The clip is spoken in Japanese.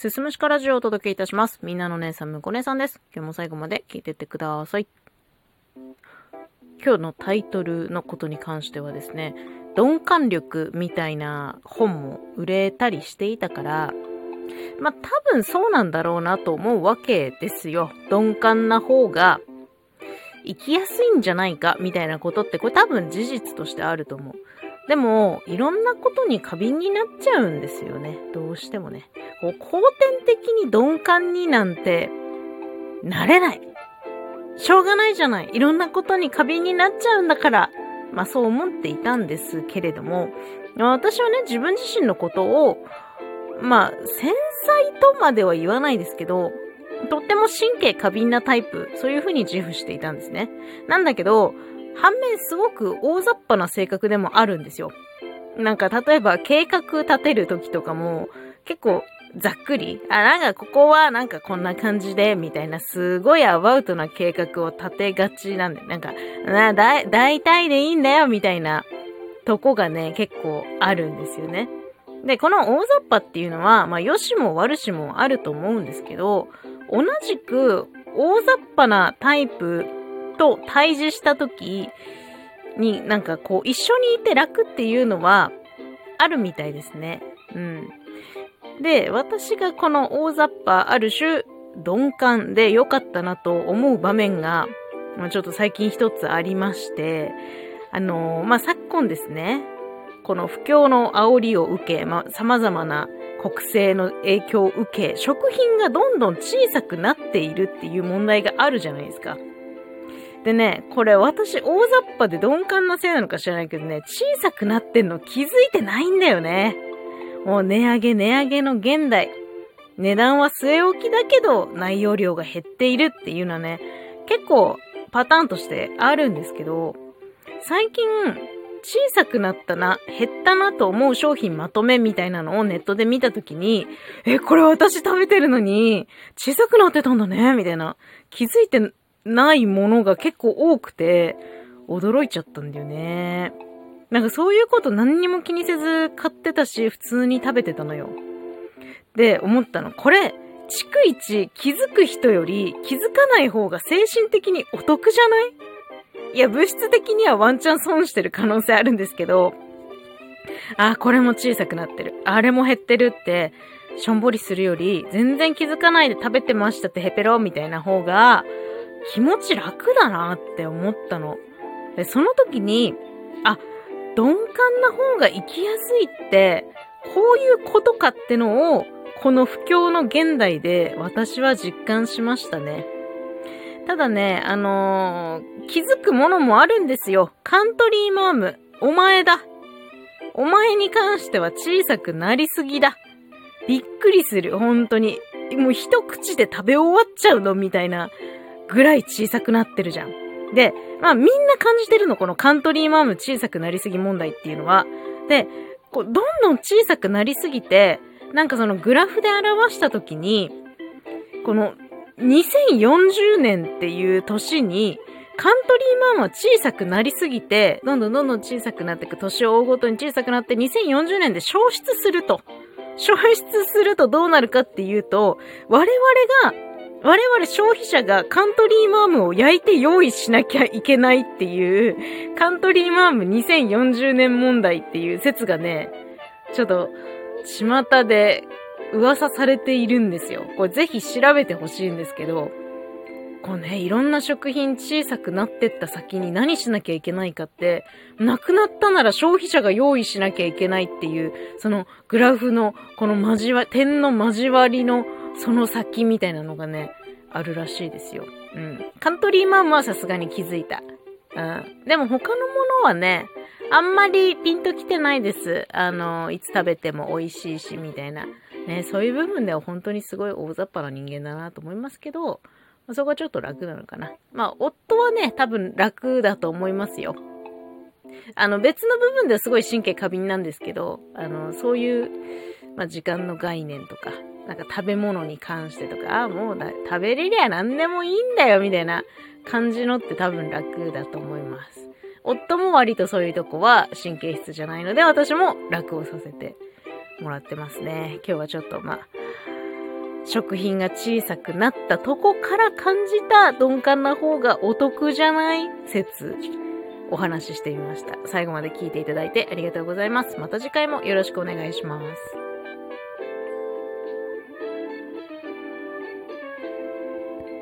すすむしかラジオをお届けいたします。みんなの姉さん、むこ姉さんです。今日も最後まで聞いてってください。今日のタイトルのことに関してはですね、鈍感力みたいな本も売れたりしていたから、まあ多分そうなんだろうなと思うわけですよ。鈍感な方が生きやすいんじゃないかみたいなことってこれ多分事実としてあると思う。でも、いろんなことに過敏になっちゃうんですよね。どうしてもね。こう後天的に鈍感になんてなれない。しょうがないじゃない。いろんなことに過敏になっちゃうんだから。まあそう思っていたんですけれども、私はね、自分自身のことを、まあ、繊細とまでは言わないですけど、とっても神経過敏なタイプ、そういうふうに自負していたんですね。なんだけど、反面すごく大雑把な性格でもあるんですよ。なんか例えば計画立てる時とかも結構ざっくり、あ、なんかここはなんかこんな感じで、みたいなすごいアバウトな計画を立てがちなんで、なんか、な、だ、大体でいいんだよ、みたいなとこがね、結構あるんですよね。で、この大雑把っていうのは、まあ、良しも悪しもあると思うんですけど、同じく大雑把なタイプと対峙した時になんかこう一緒にいて楽っていうのはあるみたいですね。うん。で、私がこの大雑把ある種鈍感で良かったなと思う場面が、まあ、ちょっと最近一つありまして、あのーまあ、昨今ですね、この不況の煽りを受け、まあ、様々な国政の影響を受け、食品がどんどん小さくなっているっていう問題があるじゃないですか。でね、これ私大雑把で鈍感なせいなのか知らないけどね、小さくなってんの気づいてないんだよね。もう値上げ値上げの現代。値段は据え置きだけど内容量が減っているっていうのはね、結構パターンとしてあるんですけど、最近小さくなったな、減ったなと思う商品まとめみたいなのをネットで見たときに、え、これ私食べてるのに小さくなってたんだね、みたいな。気づいてないものが結構多くて、驚いちゃったんだよね。なんかそういうこと何にも気にせず買ってたし、普通に食べてたのよ。で、思ったの。これ、逐一気づく人より気づかない方が精神的にお得じゃない？いや、物質的にはワンチャン損してる可能性あるんですけど、あ、これも小さくなってる。あれも減ってるって、しょんぼりするより、全然気づかないで食べてましたってヘペロみたいな方が、気持ち楽だなって思ったの。で、その時に、あ、鈍感な方が生きやすいって、こういうことかってのを、この不況の現代で私は実感しましたね。ただね、あのー気づくものもあるんですよ。カントリーマーム、お前だ。お前に関しては小さくなりすぎだ。びっくりする、本当に。もう一口で食べ終わっちゃうのみたいなぐらい小さくなってるじゃん。で、まあみんな感じてるの、このカントリーマーム小さくなりすぎ問題っていうのは。で、こうどんどん小さくなりすぎて、なんかそのグラフで表したときに、この2040年っていう年に、カントリーマームは小さくなりすぎて、どんどんどんどん小さくなっていく、年を追うごとに小さくなって、2040年で消失すると。消失するとどうなるかっていうと、我々が、我々消費者がカントリーマームを焼いて用意しなきゃいけないっていう、カントリーマーム2040年問題っていう説がね、ちょっと、巷で噂されているんですよ。これぜひ調べてほしいんですけど、こうね、いろんな食品小さくなってった先に何しなきゃいけないかって、なくなったなら消費者が用意しなきゃいけないっていう、そのグラフの、この交わ、点の交わりのその先みたいなのがね、あるらしいですよ。うん。カントリーマームはさすがに気づいた。うん。でも他のものはね、あんまりピンときてないです。あの、いつ食べても美味しいし、みたいな。ね、そういう部分では本当にすごい大雑把な人間だなと思いますけど、そこはちょっと楽なのかな。まあ、夫はね、多分楽だと思いますよ。あの、別の部分ではすごい神経過敏なんですけど、あの、そういう、まあ、時間の概念とか、なんか食べ物に関してとか、ああ、もうだ食べれりゃ何でもいいんだよ、みたいな感じのって多分楽だと思います。夫も割とそういうとこは神経質じゃないので、私も楽をさせてもらってますね。今日はちょっとまあ、食品が小さくなったとこから感じた鈍感な方がお得じゃない説、お話ししてみました。最後まで聞いていただいてありがとうございます。また次回もよろしくお願いします。